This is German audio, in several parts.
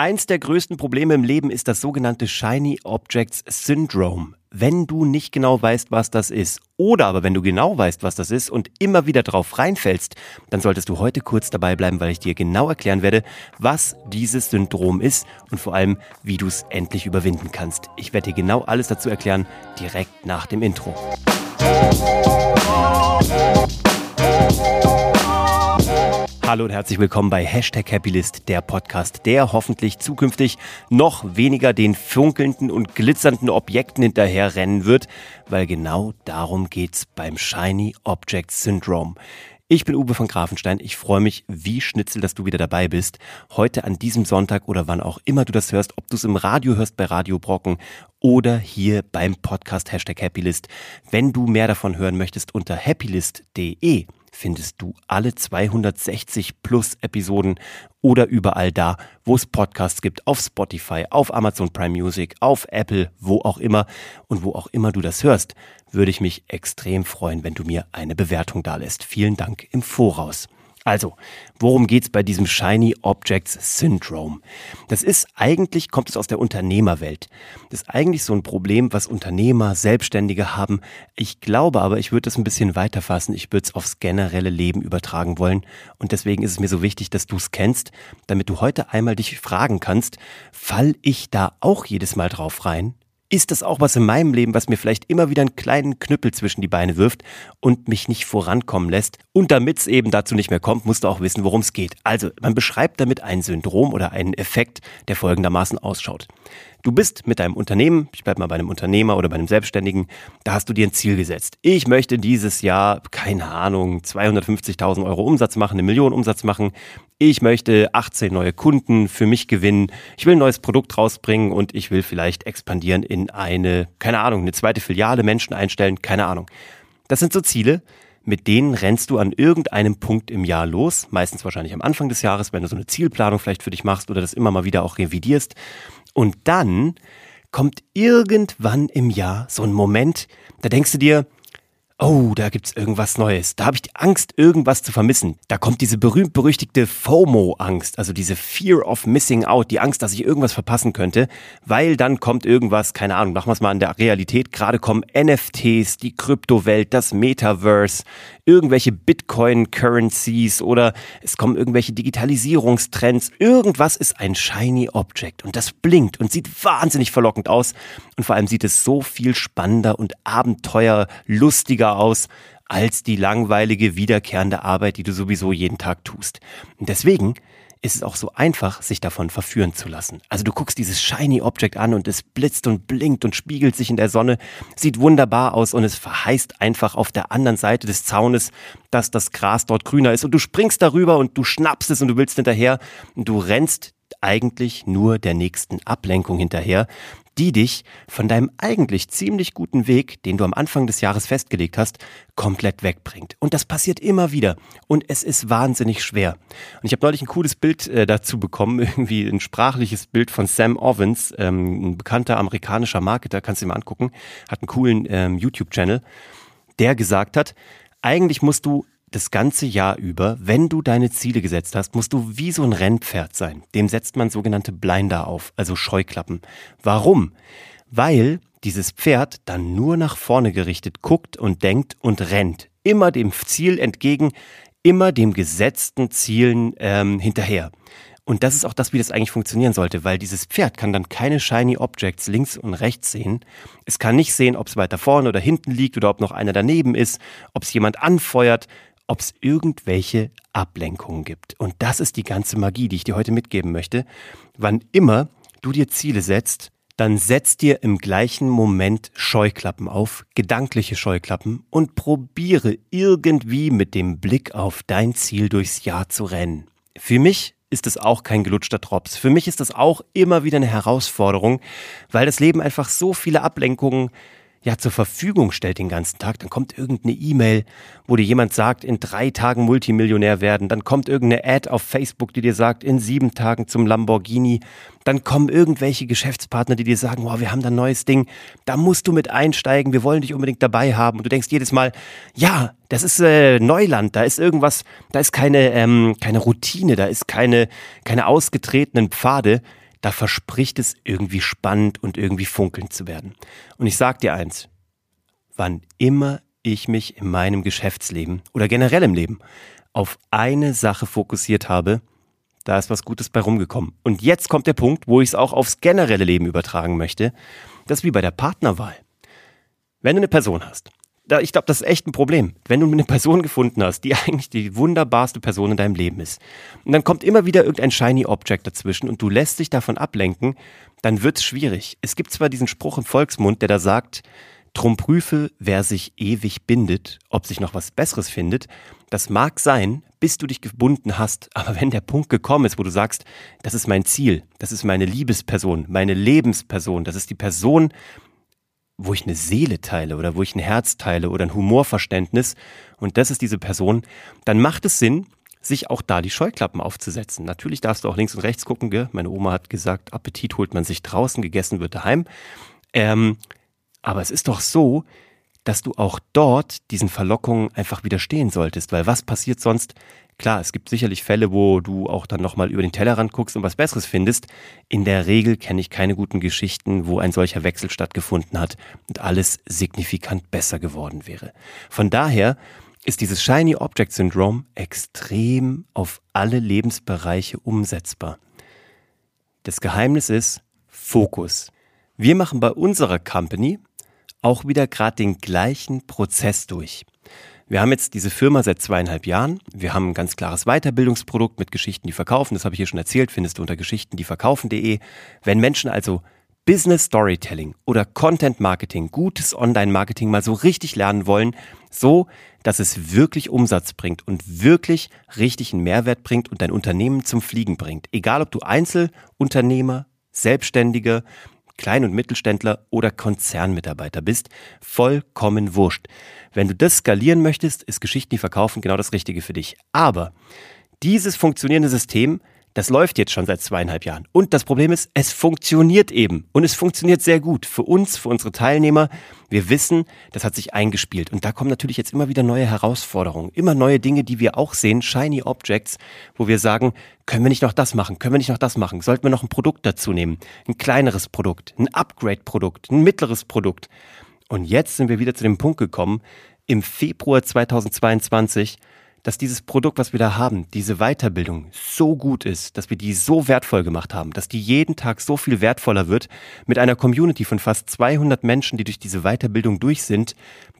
Eins der größten Probleme im Leben ist das sogenannte Shiny Objects Syndrome. Wenn du nicht genau weißt, was das ist, oder aber wenn du genau weißt, was das ist und immer wieder drauf reinfällst, dann solltest du heute kurz dabei bleiben, weil ich dir genau erklären werde, was dieses Syndrom ist und vor allem, wie du es endlich überwinden kannst. Ich werde dir genau alles dazu erklären, direkt nach dem Intro. Hallo und herzlich willkommen bei Hashtag Happylist, der Podcast, der hoffentlich zukünftig noch weniger den funkelnden und glitzernden Objekten hinterherrennen wird, weil genau darum geht's beim Shiny Object Syndrome. Ich bin Uwe von Grafenstein. Ich freue mich wie Schnitzel, dass du wieder dabei bist. Heute an diesem Sonntag oder wann auch immer du das hörst, ob du es im Radio hörst bei Radio Brocken oder hier beim Podcast Hashtag Happylist. Wenn du mehr davon hören möchtest unter happylist.de findest du alle 260 plus Episoden oder überall da, wo es Podcasts gibt, auf Spotify, auf Amazon Prime Music, auf Apple, wo auch immer und wo auch immer du das hörst, würde ich mich extrem freuen, wenn du mir eine Bewertung da lässt. Vielen Dank im Voraus. Also, worum geht's bei diesem Shiny Objects Syndrome? Das ist eigentlich, kommt es aus der Unternehmerwelt. Das ist eigentlich so ein Problem, was Unternehmer, Selbstständige haben. Ich glaube aber, ich würde es ein bisschen weiter fassen. Ich würde es aufs generelle Leben übertragen wollen. Und deswegen ist es mir so wichtig, dass du es kennst, damit du heute einmal dich fragen kannst, fall ich da auch jedes Mal drauf rein? Ist das auch was in meinem Leben, was mir vielleicht immer wieder einen kleinen Knüppel zwischen die Beine wirft und mich nicht vorankommen lässt. Und damit es eben dazu nicht mehr kommt, musst du auch wissen, worum es geht. Also, man beschreibt damit ein Syndrom oder einen Effekt, der folgendermaßen ausschaut. Du bist mit deinem Unternehmen, ich bleib mal bei einem Unternehmer oder bei einem Selbstständigen, da hast du dir ein Ziel gesetzt. Ich möchte dieses Jahr, keine Ahnung, 250.000 Euro Umsatz machen, eine Million Umsatz machen. Ich möchte 18 neue Kunden für mich gewinnen. Ich will ein neues Produkt rausbringen und ich will vielleicht expandieren in eine, keine Ahnung, eine zweite Filiale, Menschen einstellen, keine Ahnung. Das sind so Ziele, mit denen rennst du an irgendeinem Punkt im Jahr los, meistens wahrscheinlich am Anfang des Jahres, wenn du so eine Zielplanung vielleicht für dich machst oder das immer mal wieder auch revidierst. Und dann kommt irgendwann im Jahr so ein Moment, da denkst du dir, oh, da gibt's irgendwas Neues. Da habe ich die Angst, irgendwas zu vermissen. Da kommt diese berühmt-berüchtigte FOMO-Angst, also diese Fear of Missing Out, die Angst, dass ich irgendwas verpassen könnte, weil dann kommt irgendwas, keine Ahnung, machen wir es mal an der Realität, gerade kommen NFTs, die Kryptowelt, das Metaverse, irgendwelche Bitcoin-Currencies oder es kommen irgendwelche Digitalisierungstrends. Irgendwas ist ein shiny Object und das blinkt und sieht wahnsinnig verlockend aus und vor allem sieht es so viel spannender und abenteuerlustiger aus als die langweilige, wiederkehrende Arbeit, die du sowieso jeden Tag tust. Und deswegen ist es auch so einfach, sich davon verführen zu lassen. Also du guckst dieses shiny Object an und es blitzt und blinkt und spiegelt sich in der Sonne, sieht wunderbar aus und es verheißt einfach auf der anderen Seite des Zaunes, dass das Gras dort grüner ist und du springst darüber und du schnappst es und du willst hinterher und du rennst eigentlich nur der nächsten Ablenkung hinterher, die dich von deinem eigentlich ziemlich guten Weg, den du am Anfang des Jahres festgelegt hast, komplett wegbringt. Und das passiert immer wieder. Und es ist wahnsinnig schwer. Und ich habe neulich ein cooles Bild äh, dazu bekommen, irgendwie ein sprachliches Bild von Sam Ovens, ähm, ein bekannter amerikanischer Marketer, kannst du dir mal angucken, hat einen coolen ähm, YouTube-Channel, der gesagt hat, eigentlich musst du das ganze Jahr über, wenn du deine Ziele gesetzt hast, musst du wie so ein Rennpferd sein. Dem setzt man sogenannte Blinder auf, also Scheuklappen. Warum? Weil dieses Pferd dann nur nach vorne gerichtet guckt und denkt und rennt. Immer dem Ziel entgegen, immer dem gesetzten Zielen ähm, hinterher. Und das ist auch das, wie das eigentlich funktionieren sollte, weil dieses Pferd kann dann keine shiny Objects links und rechts sehen. Es kann nicht sehen, ob es weiter vorne oder hinten liegt oder ob noch einer daneben ist, ob es jemand anfeuert, ob es irgendwelche Ablenkungen gibt. Und das ist die ganze Magie, die ich dir heute mitgeben möchte. Wann immer du dir Ziele setzt, dann setz dir im gleichen Moment Scheuklappen auf, gedankliche Scheuklappen und probiere irgendwie mit dem Blick auf dein Ziel durchs Jahr zu rennen. Für mich ist es auch kein gelutschter Drops. Für mich ist das auch immer wieder eine Herausforderung, weil das Leben einfach so viele Ablenkungen ja zur Verfügung stellt den ganzen Tag, dann kommt irgendeine E-Mail, wo dir jemand sagt, in drei Tagen Multimillionär werden, dann kommt irgendeine Ad auf Facebook, die dir sagt, in sieben Tagen zum Lamborghini, dann kommen irgendwelche Geschäftspartner, die dir sagen, wow, wir haben da ein neues Ding, da musst du mit einsteigen, wir wollen dich unbedingt dabei haben. Und du denkst jedes Mal, ja, das ist äh, Neuland, da ist irgendwas, da ist keine, ähm, keine Routine, da ist keine, keine ausgetretenen Pfade, da verspricht es irgendwie spannend und irgendwie funkelnd zu werden. Und ich sag dir eins, wann immer ich mich in meinem Geschäftsleben oder generell im Leben auf eine Sache fokussiert habe, da ist was Gutes bei rumgekommen. Und jetzt kommt der Punkt, wo ich es auch aufs generelle Leben übertragen möchte. Das ist wie bei der Partnerwahl. Wenn du eine Person hast, da, ich glaube, das ist echt ein Problem. Wenn du eine Person gefunden hast, die eigentlich die wunderbarste Person in deinem Leben ist, und dann kommt immer wieder irgendein shiny Object dazwischen und du lässt dich davon ablenken, dann wird es schwierig. Es gibt zwar diesen Spruch im Volksmund, der da sagt, Drum prüfe, wer sich ewig bindet, ob sich noch was Besseres findet. Das mag sein, bis du dich gebunden hast, aber wenn der Punkt gekommen ist, wo du sagst, das ist mein Ziel, das ist meine Liebesperson, meine Lebensperson, das ist die Person, wo ich eine Seele teile oder wo ich ein Herz teile oder ein Humorverständnis und das ist diese Person, dann macht es Sinn, sich auch da die Scheuklappen aufzusetzen. Natürlich darfst du auch links und rechts gucken. Gell? Meine Oma hat gesagt, Appetit holt man sich draußen, gegessen wird daheim. Ähm, aber es ist doch so, dass du auch dort diesen Verlockungen einfach widerstehen solltest, weil was passiert sonst? Klar, es gibt sicherlich Fälle, wo du auch dann nochmal über den Tellerrand guckst und was Besseres findest. In der Regel kenne ich keine guten Geschichten, wo ein solcher Wechsel stattgefunden hat und alles signifikant besser geworden wäre. Von daher ist dieses Shiny Object Syndrome extrem auf alle Lebensbereiche umsetzbar. Das Geheimnis ist Fokus. Wir machen bei unserer Company auch wieder gerade den gleichen Prozess durch. Wir haben jetzt diese Firma seit zweieinhalb Jahren. Wir haben ein ganz klares Weiterbildungsprodukt mit Geschichten, die verkaufen. Das habe ich hier schon erzählt, findest du unter geschichtendieverkaufen.de. Wenn Menschen also Business Storytelling oder Content Marketing, gutes Online-Marketing mal so richtig lernen wollen, so dass es wirklich Umsatz bringt und wirklich richtig einen Mehrwert bringt und dein Unternehmen zum Fliegen bringt. Egal ob du Einzelunternehmer, Selbstständige, Klein- und Mittelständler oder Konzernmitarbeiter bist, vollkommen wurscht. Wenn du das skalieren möchtest, ist Geschichten, die verkaufen, genau das Richtige für dich. Aber dieses funktionierende System das läuft jetzt schon seit zweieinhalb Jahren. Und das Problem ist, es funktioniert eben. Und es funktioniert sehr gut. Für uns, für unsere Teilnehmer. Wir wissen, das hat sich eingespielt. Und da kommen natürlich jetzt immer wieder neue Herausforderungen. Immer neue Dinge, die wir auch sehen. Shiny Objects, wo wir sagen, können wir nicht noch das machen? Können wir nicht noch das machen? Sollten wir noch ein Produkt dazu nehmen? Ein kleineres Produkt, ein Upgrade-Produkt, ein mittleres Produkt. Und jetzt sind wir wieder zu dem Punkt gekommen, im Februar 2022, dass dieses Produkt, was wir da haben, diese Weiterbildung so gut ist, dass wir die so wertvoll gemacht haben, dass die jeden Tag so viel wertvoller wird, mit einer Community von fast 200 Menschen, die durch diese Weiterbildung durch sind,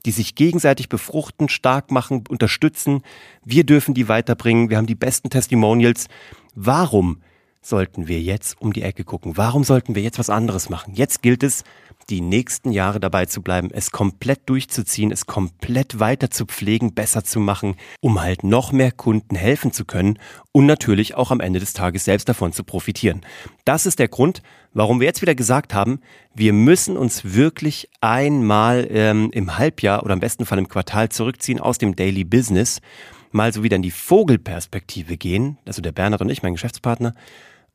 die sich gegenseitig befruchten, stark machen, unterstützen. Wir dürfen die weiterbringen. Wir haben die besten Testimonials. Warum sollten wir jetzt um die Ecke gucken? Warum sollten wir jetzt was anderes machen? Jetzt gilt es, die nächsten Jahre dabei zu bleiben, es komplett durchzuziehen, es komplett weiter zu pflegen, besser zu machen, um halt noch mehr Kunden helfen zu können und natürlich auch am Ende des Tages selbst davon zu profitieren. Das ist der Grund, warum wir jetzt wieder gesagt haben, wir müssen uns wirklich einmal ähm, im Halbjahr oder am besten Fall im Quartal zurückziehen aus dem Daily Business, mal so wieder in die Vogelperspektive gehen, also der Bernhard und ich, mein Geschäftspartner,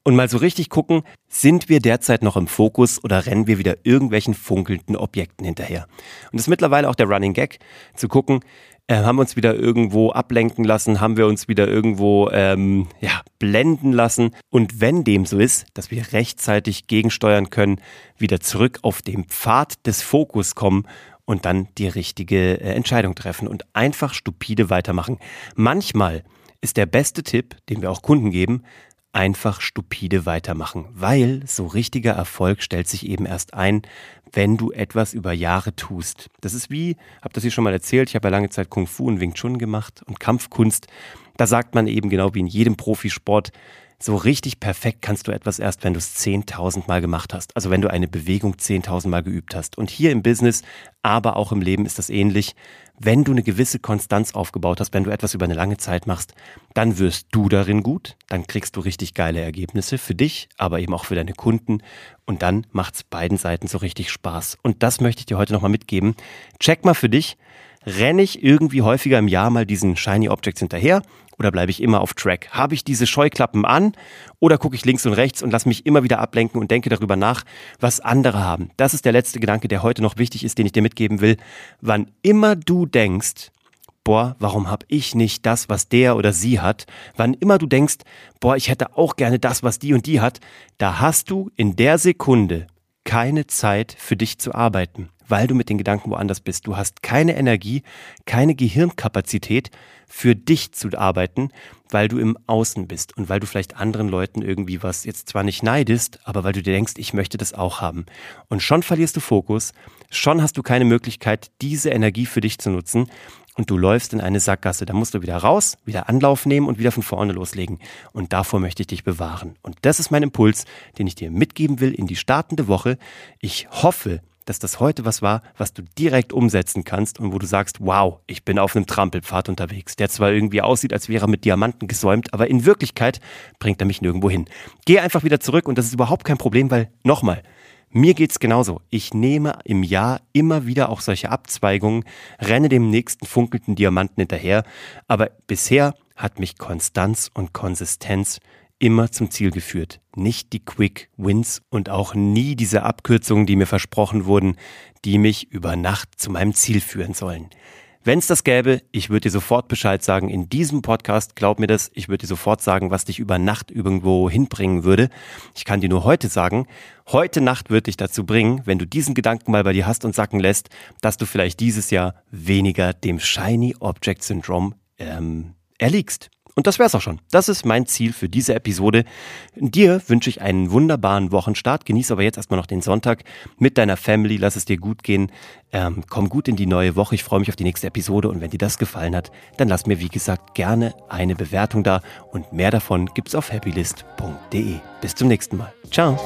und mal so richtig gucken, sind wir derzeit noch im Fokus oder rennen wir wieder irgendwelchen funkelnden Objekten hinterher? Und das ist mittlerweile auch der Running Gag, zu gucken, äh, haben wir uns wieder irgendwo ablenken lassen, haben wir uns wieder irgendwo ähm, ja, blenden lassen. Und wenn dem so ist, dass wir rechtzeitig gegensteuern können, wieder zurück auf den Pfad des Fokus kommen und dann die richtige äh, Entscheidung treffen und einfach stupide weitermachen. Manchmal ist der beste Tipp, den wir auch Kunden geben, einfach stupide weitermachen, weil so richtiger Erfolg stellt sich eben erst ein, wenn du etwas über Jahre tust. Das ist wie, hab das hier schon mal erzählt, ich habe ja lange Zeit Kung Fu und Wing Chun gemacht und Kampfkunst. Da sagt man eben genau wie in jedem Profisport, so richtig perfekt kannst du etwas erst, wenn du es 10.000 Mal gemacht hast. Also wenn du eine Bewegung 10.000 Mal geübt hast. Und hier im Business, aber auch im Leben ist das ähnlich. Wenn du eine gewisse Konstanz aufgebaut hast, wenn du etwas über eine lange Zeit machst, dann wirst du darin gut, dann kriegst du richtig geile Ergebnisse für dich, aber eben auch für deine Kunden und dann macht's beiden Seiten so richtig Spaß. Und das möchte ich dir heute nochmal mitgeben. Check mal für dich, renne ich irgendwie häufiger im Jahr mal diesen Shiny Objects hinterher oder bleibe ich immer auf Track? Habe ich diese Scheuklappen an oder gucke ich links und rechts und lasse mich immer wieder ablenken und denke darüber nach, was andere haben? Das ist der letzte Gedanke, der heute noch wichtig ist, den ich dir mitgeben will. Wann immer du denkst, boah, warum habe ich nicht das, was der oder sie hat? Wann immer du denkst, boah, ich hätte auch gerne das, was die und die hat, da hast du in der Sekunde keine Zeit für dich zu arbeiten, weil du mit den Gedanken woanders bist. Du hast keine Energie, keine Gehirnkapazität für dich zu arbeiten, weil du im Außen bist und weil du vielleicht anderen Leuten irgendwie was jetzt zwar nicht neidest, aber weil du dir denkst, ich möchte das auch haben. Und schon verlierst du Fokus, schon hast du keine Möglichkeit, diese Energie für dich zu nutzen und du läufst in eine Sackgasse. Da musst du wieder raus, wieder Anlauf nehmen und wieder von vorne loslegen. Und davor möchte ich dich bewahren. Und das ist mein Impuls, den ich dir mitgeben will in die startende Woche. Ich hoffe, dass das heute was war, was du direkt umsetzen kannst und wo du sagst, wow, ich bin auf einem Trampelpfad unterwegs, der zwar irgendwie aussieht, als wäre er mit Diamanten gesäumt, aber in Wirklichkeit bringt er mich nirgendwo hin. Geh einfach wieder zurück und das ist überhaupt kein Problem, weil nochmal, mir geht's genauso. Ich nehme im Jahr immer wieder auch solche Abzweigungen, renne dem nächsten funkelnden Diamanten hinterher, aber bisher hat mich Konstanz und Konsistenz immer zum Ziel geführt. Nicht die Quick Wins und auch nie diese Abkürzungen, die mir versprochen wurden, die mich über Nacht zu meinem Ziel führen sollen. Wenn es das gäbe, ich würde dir sofort Bescheid sagen. In diesem Podcast, glaub mir das, ich würde dir sofort sagen, was dich über Nacht irgendwo hinbringen würde. Ich kann dir nur heute sagen, heute Nacht wird dich dazu bringen, wenn du diesen Gedanken mal bei dir hast und sacken lässt, dass du vielleicht dieses Jahr weniger dem Shiny Object Syndrome ähm, erliegst. Und das wär's auch schon. Das ist mein Ziel für diese Episode. Dir wünsche ich einen wunderbaren Wochenstart. Genieß aber jetzt erstmal noch den Sonntag mit deiner Family. Lass es dir gut gehen. Ähm, komm gut in die neue Woche. Ich freue mich auf die nächste Episode. Und wenn dir das gefallen hat, dann lass mir, wie gesagt, gerne eine Bewertung da. Und mehr davon gibt's auf happylist.de. Bis zum nächsten Mal. Ciao.